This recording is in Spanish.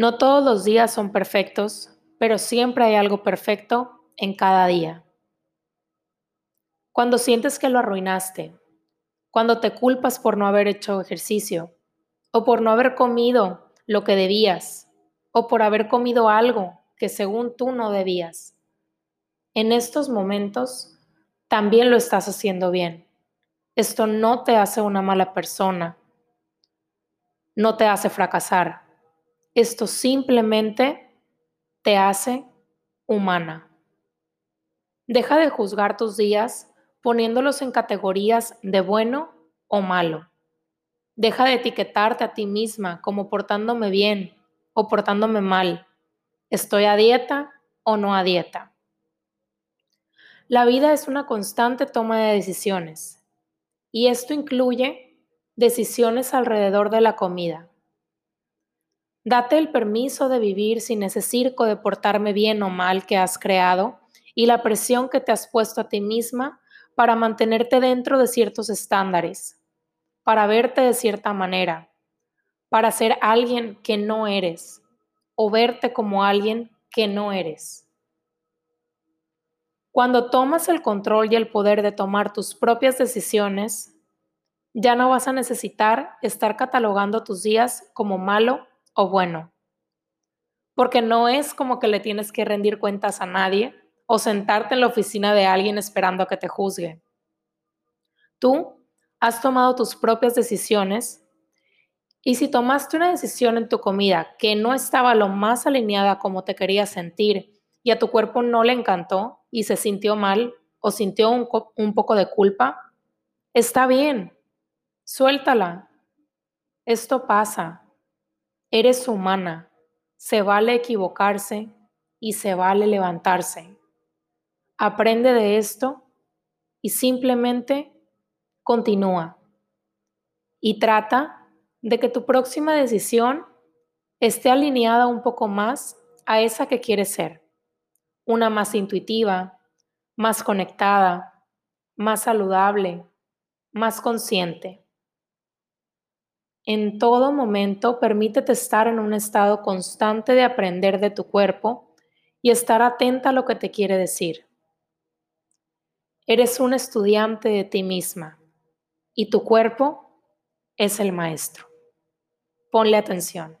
No todos los días son perfectos, pero siempre hay algo perfecto en cada día. Cuando sientes que lo arruinaste, cuando te culpas por no haber hecho ejercicio, o por no haber comido lo que debías, o por haber comido algo que según tú no debías. En estos momentos también lo estás haciendo bien. Esto no te hace una mala persona, no te hace fracasar. Esto simplemente te hace humana. Deja de juzgar tus días poniéndolos en categorías de bueno o malo. Deja de etiquetarte a ti misma como portándome bien o portándome mal. ¿Estoy a dieta o no a dieta? La vida es una constante toma de decisiones y esto incluye decisiones alrededor de la comida. Date el permiso de vivir sin ese circo de portarme bien o mal que has creado y la presión que te has puesto a ti misma para mantenerte dentro de ciertos estándares, para verte de cierta manera, para ser alguien que no eres o verte como alguien que no eres. Cuando tomas el control y el poder de tomar tus propias decisiones, ya no vas a necesitar estar catalogando tus días como malo o bueno. Porque no es como que le tienes que rendir cuentas a nadie o sentarte en la oficina de alguien esperando a que te juzgue. Tú has tomado tus propias decisiones y si tomaste una decisión en tu comida que no estaba lo más alineada como te querías sentir y a tu cuerpo no le encantó y se sintió mal o sintió un, un poco de culpa, está bien, suéltala. Esto pasa. Eres humana. Se vale equivocarse y se vale levantarse. Aprende de esto y simplemente continúa. Y trata de que tu próxima decisión esté alineada un poco más a esa que quieres ser. Una más intuitiva, más conectada, más saludable, más consciente. En todo momento permítete estar en un estado constante de aprender de tu cuerpo y estar atenta a lo que te quiere decir. Eres un estudiante de ti misma y tu cuerpo es el maestro. Ponle atención.